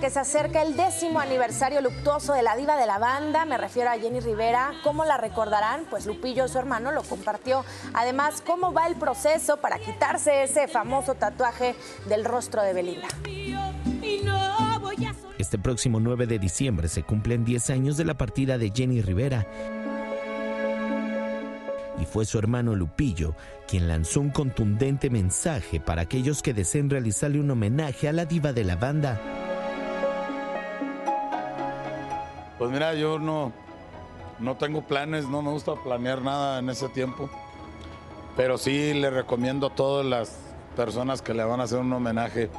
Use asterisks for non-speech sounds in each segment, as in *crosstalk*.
que se acerca el décimo aniversario luctuoso de la diva de la banda, me refiero a Jenny Rivera. ¿Cómo la recordarán? Pues Lupillo, su hermano, lo compartió. Además, ¿cómo va el proceso para quitarse ese famoso tatuaje del rostro de Belinda? Este próximo 9 de diciembre se cumplen 10 años de la partida de Jenny Rivera. Y fue su hermano Lupillo quien lanzó un contundente mensaje para aquellos que deseen realizarle un homenaje a la diva de la banda. Pues mira, yo no, no tengo planes, no me gusta planear nada en ese tiempo. Pero sí le recomiendo a todas las personas que le van a hacer un homenaje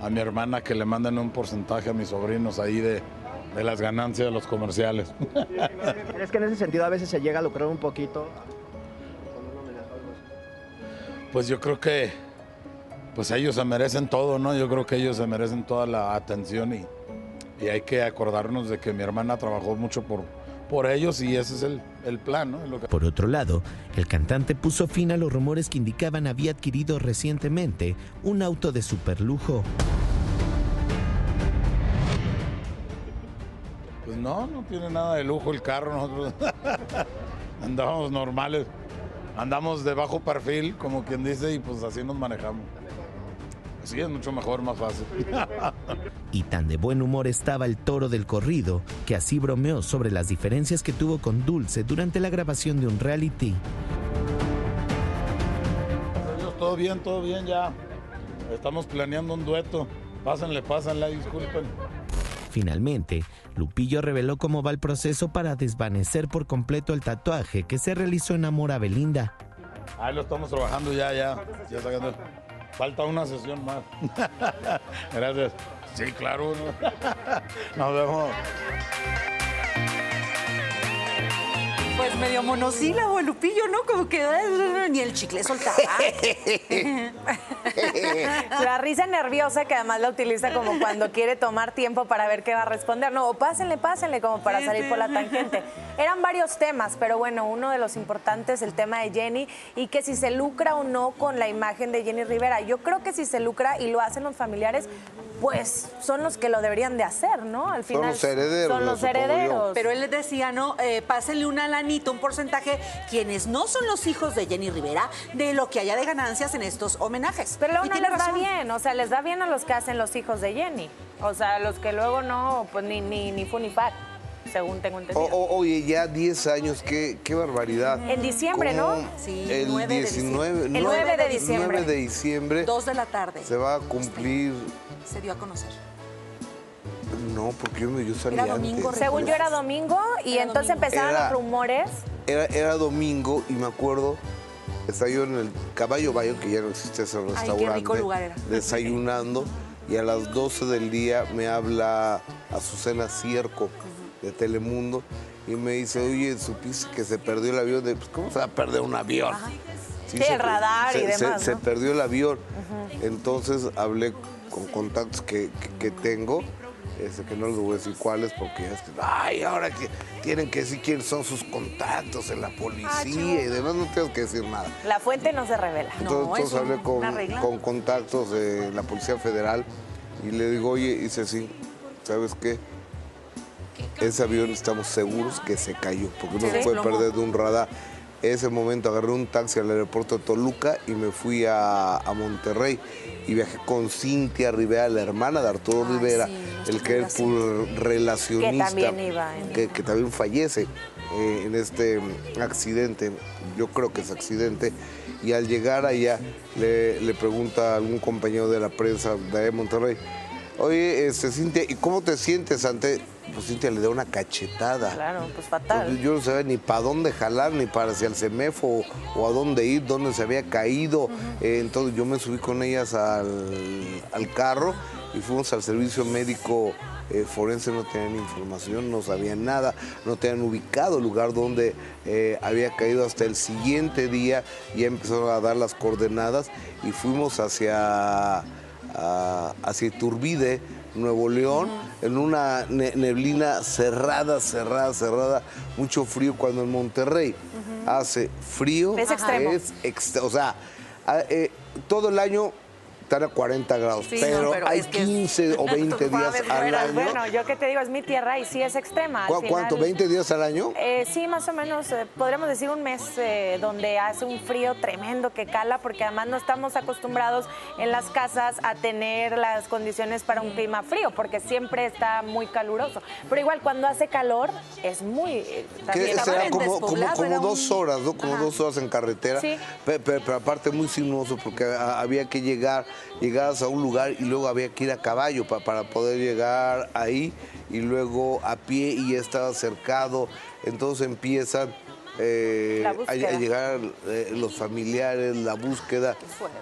a mi hermana que le manden un porcentaje a mis sobrinos ahí de, de las ganancias de los comerciales. *laughs* ¿Crees que en ese sentido a veces se llega a lucrar un poquito? Pues yo creo que pues ellos se merecen todo, ¿no? Yo creo que ellos se merecen toda la atención y, y hay que acordarnos de que mi hermana trabajó mucho por, por ellos y ese es el, el plan, Por otro lado, el cantante puso fin a los rumores que indicaban había adquirido recientemente un auto de superlujo. Pues no, no tiene nada de lujo el carro, nosotros *laughs* andamos normales, andamos de bajo perfil, como quien dice, y pues así nos manejamos. Así es mucho mejor, más fácil. *laughs* Y tan de buen humor estaba el toro del corrido que así bromeó sobre las diferencias que tuvo con Dulce durante la grabación de un reality. Todo bien, todo bien ya. Estamos planeando un dueto. Pásenle, pásenle, disculpen. Finalmente, Lupillo reveló cómo va el proceso para desvanecer por completo el tatuaje que se realizó en amor a Belinda. Ahí lo estamos trabajando ya, ya. ya sacando. Falta una sesión más. *laughs* Gracias. Sí, claro. ¿no? *laughs* Nos vemos. Pues medio monosílabo, Lupillo, ¿no? Como que ni el chicle soltaba. *laughs* La risa nerviosa que además la utiliza como cuando quiere tomar tiempo para ver qué va a responder. No, o pásenle, pásenle como para salir por la tangente. Eran varios temas, pero bueno, uno de los importantes, el tema de Jenny y que si se lucra o no con la imagen de Jenny Rivera. Yo creo que si se lucra y lo hacen los familiares, pues son los que lo deberían de hacer, ¿no? Al final los herederos, Son los herederos. Pero él les decía, ¿no? Eh, pásenle una lanita, un porcentaje, quienes no son los hijos de Jenny Rivera, de lo que haya de ganancias en estos homenajes. Pero luego no les da razón. bien, o sea, les da bien a los que hacen los hijos de Jenny. O sea, los que luego no, pues ni, ni, ni fu ni fa, según tengo entendido. O- o- oye, ya 10 años, qué, qué barbaridad. En diciembre, ¿no? ¿Cómo Sí, el 9 de 19, diciembre. El 9 de diciembre. 9 de diciembre Dos de la tarde. se va a cumplir. Se dio a conocer. No, porque yo, me- yo salí Era domingo, antes. Según yo era domingo y Era entonces domingo. empezaron Era- los rumores. Era, era domingo y me acuerdo, estaba yo en el Caballo Bayo, que ya no existe ese qué restaurante. rico lugar era. Desayunando y a las 12 del día me habla Azucena Cierco de Telemundo y me dice, oye, ¿supiste que se perdió el avión? De, pues, ¿Cómo se va a perder un avión? Sí, el radar y se- se- demás, Se, ¿no? perdió el avión. Entonces hablé con contactos que, que- que tengo, este, que no les voy a decir cuáles, porque ya es que, ay, ahora que tienen que decir quiénes son sus contactos en la policía y demás, no tengo que decir nada. La fuente no se revela. No, Entonces, es entonces hablé con, contactos de la Policía Federal y le digo, oye, dice sí, ¿sabes qué? Ese avión estamos seguros que se cayó, porque no Se puede perder de un radar. Ese momento agarré un taxi al aeropuerto de Toluca y me fui a, a Monterrey. Y viajé con Cintia Rivera, la hermana de Arturo Rivera, sí, el que es relacionista, Que también iba en- que, que también fallece eh, en este accidente, yo creo que es accidente, y al llegar allá le, le pregunta a algún compañero de la prensa de Monterrey, oye, este, Cintia, ¿y cómo te sientes ante...? Pues Cintia le da una cachetada. Claro, pues fatal. Yo no sabía ni para dónde jalar, ni para hacia el CEMEFO o, o a dónde ir, dónde se había caído. Eh, entonces yo me subí con ellas al, al carro y fuimos al servicio médico eh, forense, no tenían información, no sabían nada, no tenían ubicado el lugar donde eh, había caído hasta el siguiente día, ya empezaron a dar las coordenadas y fuimos hacia, a- hacia Iturbide, Nuevo León, en una ne- neblina cerrada, cerrada, cerrada, mucho frío cuando en Monterrey hace frío. Es extremo. es ext- o sea, eh, todo el año están a 40 grados, Sí, pero, no, pero hay es que- 15 o *laughs* 20 Tú días sabes, al año. Bueno, yo que te digo, es mi tierra y sí es extrema. al ¿Cu- ¿Cuánto? final. ¿20 días al año? Eh, sí, más o menos, eh, podríamos decir un mes eh, donde hace un frío tremendo que cala, porque además no estamos acostumbrados en las casas a tener las condiciones para un clima frío, porque siempre está muy caluroso. Pero igual cuando hace calor es muy... eh, será en como, como, despoblado, como era dos un- horas, ¿no? Como Ajá. dos horas en carretera. Sí. Pe- pe- Pero, aparte muy sinuoso porque a- había que llegar, llegabas a un lugar y luego había que ir a caballo pa- para poder llegar ahí y luego a pie y ya estaba cercado. Entonces empiezan eh, a, llegar eh, los familiares, la búsqueda.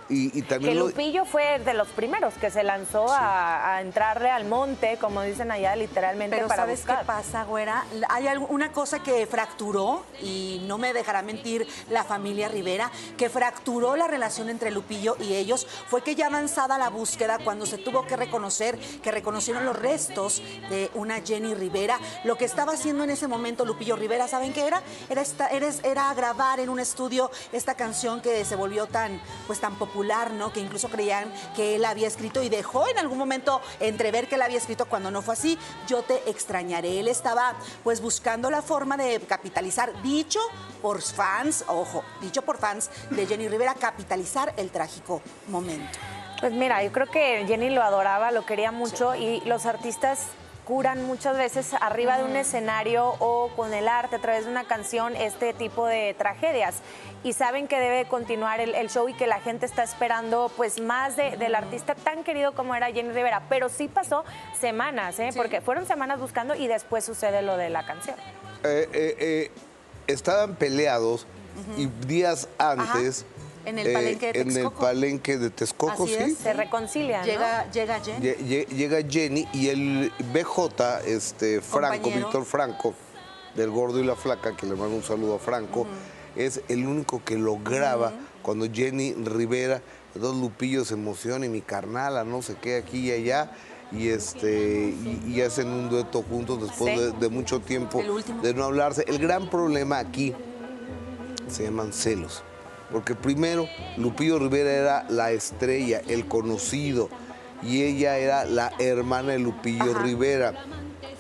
Y, Que también lo- Lupillo fue de los primeros que se lanzó a, a entrarle al monte, como dicen allá, literalmente Pero para ¿sabes buscar. qué pasa, güera? Hay una cosa que fracturó, y no me dejará mentir la familia Rivera, que fracturó la relación entre Lupillo y ellos, fue que ya avanzada la búsqueda, cuando se tuvo que reconocer, que reconocieron los restos de una Jenny Rivera, lo que estaba haciendo en ese momento Lupillo Rivera, ¿saben qué era? Era, esta- era, era grabar en un estudio esta canción que se volvió tan, pues, tan popular, ¿no? Que incluso creían que él había escrito y dejó en algún momento entrever que él había escrito cuando no fue así. Yo te extrañaré. Él estaba pues buscando la forma de capitalizar, dicho por fans, ojo, dicho por fans de Jenny Rivera, capitalizar el trágico momento. Pues mira, yo creo que Jenny lo adoraba, lo quería mucho y los artistas curan muchas veces arriba de un escenario o con el arte a través de una canción este tipo de tragedias. Y saben que debe continuar el, el show y que la gente está esperando pues más de- del artista tan querido como era Jenny Rivera, pero sí pasó semanas, ¿eh? porque fueron semanas buscando y después sucede lo de la canción. eh, eh, eh, estaban peleados y días antes En el palenque de en el Texcoco. palenque de Texcoco, Así sí. es. Se reconcilian, ¿no? Llega, Jenny. Lle- lle- Llega Jenny y el BJ, este Franco, Compañero. Víctor Franco, del Gordo y la Flaca, que le mando un saludo a Franco, es el único que lo graba cuando Jenny Rivera, dos Lupillos se emociona y mi carnala, no sé qué, aquí y allá. Y, este, y, y hacen un dueto juntos después Sí. de, de mucho tiempo de no hablarse. El gran problema aquí se llaman celos. Porque primero, Lupillo Rivera era la estrella, el conocido, y ella era la hermana de Lupillo Rivera.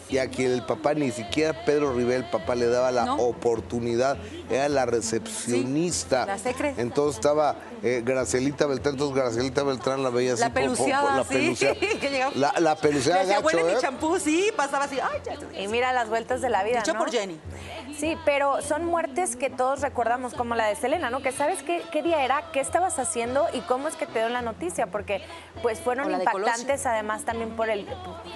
Y a quien el papá, ni siquiera Pedro Rivera, el papá le daba la No. oportunidad, era la recepcionista. Sí, la secre. Entonces estaba eh, Gracielita Beltrán, entonces Gracielita Beltrán la veía así. La po- po- la sí. *laughs* que llegaba- La, la gacho, huele mi ¿eh? champú, sí, pasaba así. Ay, ya, ya. Y mira las vueltas de la vida, Dicho ¿no? por Jenny. Sí, pero son muertes que todos recordamos, como la de Selena, ¿no? Que sabes qué, qué día era, qué estabas haciendo y cómo es que te dio la noticia, porque pues fueron impactantes además también por el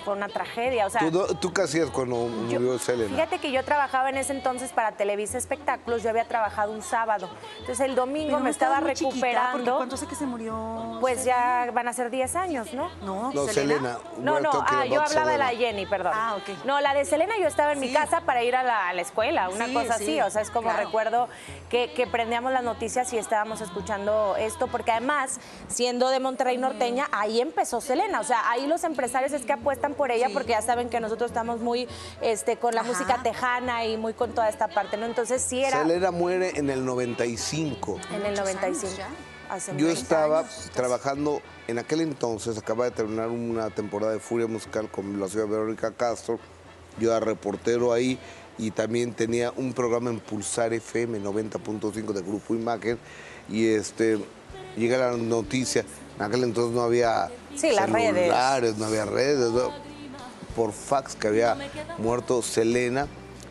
por una tragedia, o sea. ¿Tú, ¿Tú qué hacías cuando yo- murió Selena? Fíjate que yo trabajaba en ese entonces para Televisa Espectáculos, yo había trabajado un sábado. Entonces el domingo Pero me estaba muy chiquita, recuperando. ¿Cuánto sé que se murió? Pues ya van a ser 10 años, ¿no? No, No, Selena. No, no, ah, yo hablaba de la. Jenny, perdón. Ah, ok. No, la de Selena yo estaba en mi casa para ir a la, a la escuela, una Sí, cosa sí, así. O sea, es como claro. recuerdo que, que prendíamos las noticias y estábamos escuchando esto, porque además, siendo de Monterrey Norteña, ahí empezó Selena. O sea, ahí los empresarios es que apuestan por ella Sí. porque ya saben que nosotros estamos muy este, con la Ajá. música tejana y muy con toda esta parte, ¿no? Entonces sí era Selena muere en el 95. en el Muchos 95. años ya. hace Yo 30 estaba años. trabajando en aquel entonces, acaba de terminar una temporada de Furia Musical con la ciudad Verónica Castro. Yo era reportero ahí y también tenía un programa en Pulsar FM 90.5 de Grupo Imagen. Y este, llega la noticia, en aquel entonces no había Sí, las redes. celulares, no había redes, ¿no? Por fax que había muerto Selena.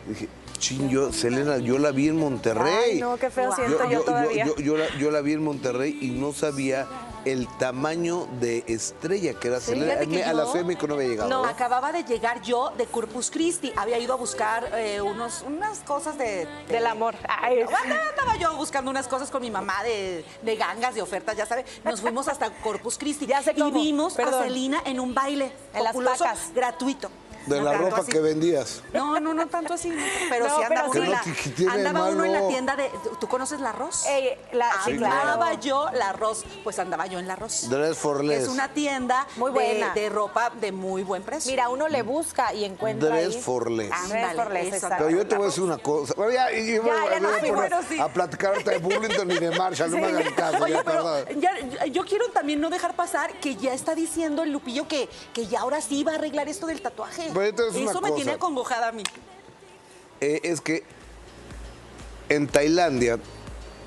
Dije, chin, yo, Selena, yo la vi en Monterrey. Ay, no, qué feo siento yo, todavía. yo- yo la, yo la vi en Monterrey y no sabía el tamaño de estrella que era Selena. fíjate que A la yo- de México no había llegado. No, ¿eh? acababa de llegar yo de Corpus Christi. Había ido a buscar eh, unos, unas cosas de, de- Del amor. Ay. Andaba, yo buscando unas cosas con mi mamá de, de gangas, de ofertas, ya sabe. Nos fuimos hasta Corpus Christi. *laughs* Ya sé y cómo, vimos perdón. a Celina en un baile En las populoso, pacas. gratuito. De No la ropa así. que vendías. No, no, no tanto así. Pero No, sí pero andaba, sí. uno en la, andaba uno en la tienda de. ¿Tú conoces la Arroz? Eh, la, sí, andaba claro. yo la Arroz, pues andaba yo en la Arroz. Dress for less. Es una tienda Muy de- buena. De, ropa de muy buen precio. Mira, uno le busca y encuentra Dress ahí. for less. Ándale, Dress for less, exacto. Pero yo te voy a decir una cosa. Bueno, ya, y- y voy a- ya voy a bueno. A platicar ahorita de Burlington y de Marshall. No me hagan caso. Oye, ya, pero perdón. ya- yo quiero también no dejar pasar que ya está diciendo el Lupillo que, que ya ahora sí va a arreglar esto del tatuaje. Pero decir Eso me tiene acongojada a mí. Eh, es que en Tailandia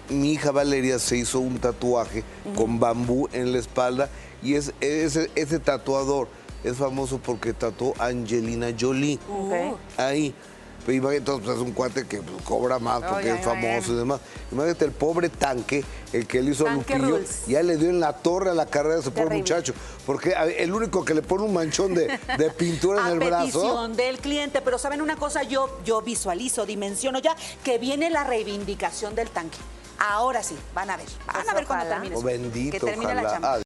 mi hija Valeria se hizo un tatuaje con bambú en la espalda y es, ese, ese tatuador es famoso porque tatuó a Angelina Jolie ahí. Pero imagínate, pues, es un cuate que pues, cobra más porque es famoso y demás. Imagínate el pobre tanque, el que le hizo a Tanque Lupillo, Rules. ya le dio en la torre a la carrera de ese pobre muchacho. Porque a ver, el único que le pone un manchón de, de pintura en *laughs* a el brazo. petición del cliente. Pero saben una cosa, yo, yo visualizo, dimensiono ya que viene la reivindicación del tanque. Ahora sí, van a ver. Van Pues a ver cuando ojalá. termine. Oh, bendito, Que termine la ojalá. chamba. Ah,